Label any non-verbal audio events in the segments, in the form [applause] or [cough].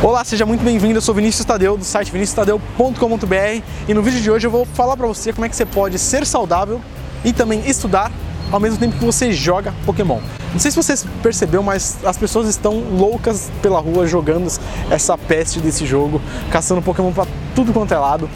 Olá, seja muito bem-vindo. Eu sou Vinícius Tadeu do site viniciustadeu.com.br e no vídeo de hoje eu vou falar para você como é que você pode ser saudável e também estudar ao mesmo tempo que você joga Pokémon. Não sei se você percebeu, mas as pessoas estão loucas pela rua jogando essa peste desse jogo, caçando Pokémon para tudo quanto é lado.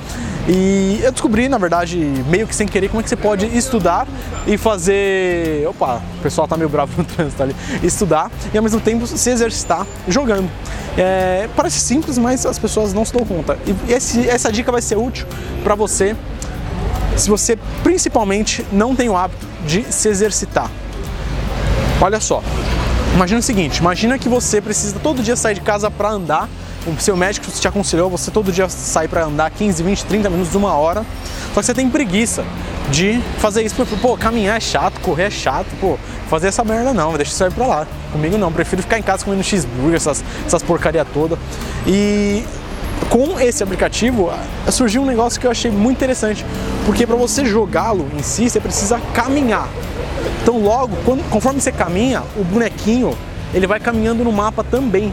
E eu descobri, na verdade, meio que sem querer, como é que você pode estudar e fazer. Opa, o pessoal tá meio bravo [laughs] no trânsito ali. Estudar e ao mesmo tempo se exercitar jogando. É, parece simples, mas as pessoas não se dão conta. E esse, essa dica vai ser útil para você se você principalmente não tem o hábito de se exercitar. Olha só, imagina o seguinte: imagina que você precisa todo dia sair de casa para andar. O seu médico te aconselhou você todo dia sair para andar 15, 20, 30 minutos, uma hora. Só que você tem preguiça de fazer isso. Pô, caminhar é chato, correr é chato, pô, fazer essa merda não, deixa isso aí pra lá. Comigo não, prefiro ficar em casa comendo cheeseburger, essas, essas porcaria toda. E com esse aplicativo surgiu um negócio que eu achei muito interessante, porque para você jogá-lo em si, você precisa caminhar. Então logo, quando, conforme você caminha, o bonequinho ele vai caminhando no mapa também.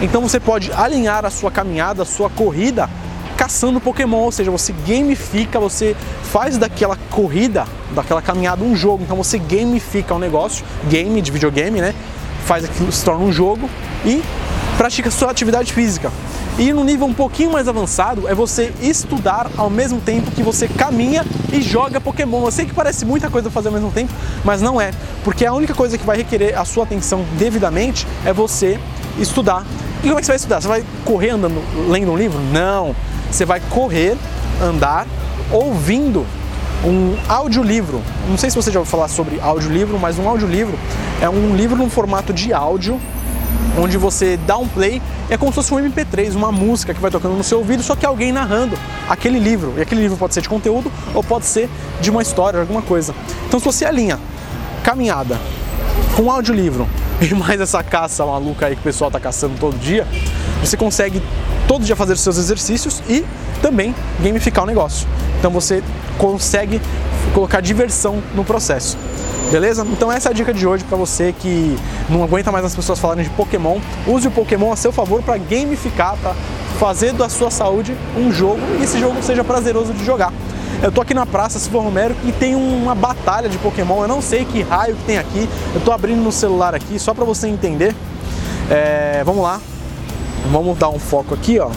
Então você pode alinhar a sua caminhada, a sua corrida caçando Pokémon, ou seja, você gamifica, você faz daquela corrida, daquela caminhada um jogo. Então você gamifica o um negócio, game de videogame, né? Faz aquilo se torna um jogo e pratica sua atividade física. E no nível um pouquinho mais avançado é você estudar ao mesmo tempo que você caminha e joga Pokémon. Eu sei que parece muita coisa fazer ao mesmo tempo, mas não é, porque a única coisa que vai requerer a sua atenção devidamente é você estudar. E como é que você vai estudar? Você vai correr andando, lendo um livro? Não. Você vai correr, andar, ouvindo um audiolivro. Não sei se você já ouviu falar sobre audiolivro, mas um audiolivro é um livro no formato de áudio onde você dá um play é como se fosse um MP3, uma música que vai tocando no seu ouvido, só que alguém narrando aquele livro. E aquele livro pode ser de conteúdo ou pode ser de uma história, alguma coisa. Então se você alinha caminhada com audiolivro [laughs] e mais essa caça maluca aí que o pessoal tá caçando todo dia, você consegue todo dia fazer seus exercícios e também gamificar o negócio. Então você consegue colocar diversão no processo. Beleza? Então essa é a dica de hoje para você que não aguenta mais as pessoas falarem de Pokémon. Use o Pokémon a seu favor para gamificar, para fazer da sua saúde um jogo e esse jogo seja prazeroso de jogar. Eu tô aqui na Praça Silva Romero e tem uma batalha de Pokémon. Eu não sei que raio que tem aqui. Eu tô abrindo no celular aqui só para você entender. É, vamos lá. Vamos dar um foco aqui, ó.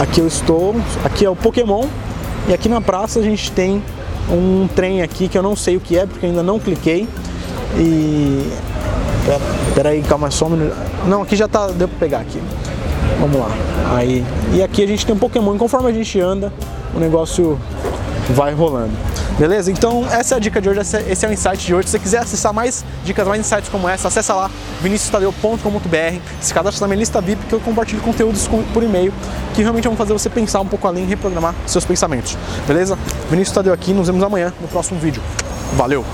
Aqui eu estou. Aqui é o Pokémon. E aqui na praça a gente tem um trem aqui que eu não sei o que é porque ainda não cliquei. E. Pera, pera aí, calma só um minuto. Não, aqui já tá. Deu pra pegar aqui. Vamos lá. Aí. E aqui a gente tem um Pokémon. E conforme a gente anda, o negócio vai rolando. Beleza? Então essa é a dica de hoje, esse é o insight de hoje. Se você quiser acessar mais dicas, mais insights como essa, acessa lá viniciustadeu.com.br, se cadastra na minha lista VIP que eu compartilho conteúdos por e-mail que realmente vão fazer você pensar um pouco além e reprogramar seus pensamentos. Beleza? Vinícius Tadeu aqui, nos vemos amanhã no próximo vídeo. Valeu!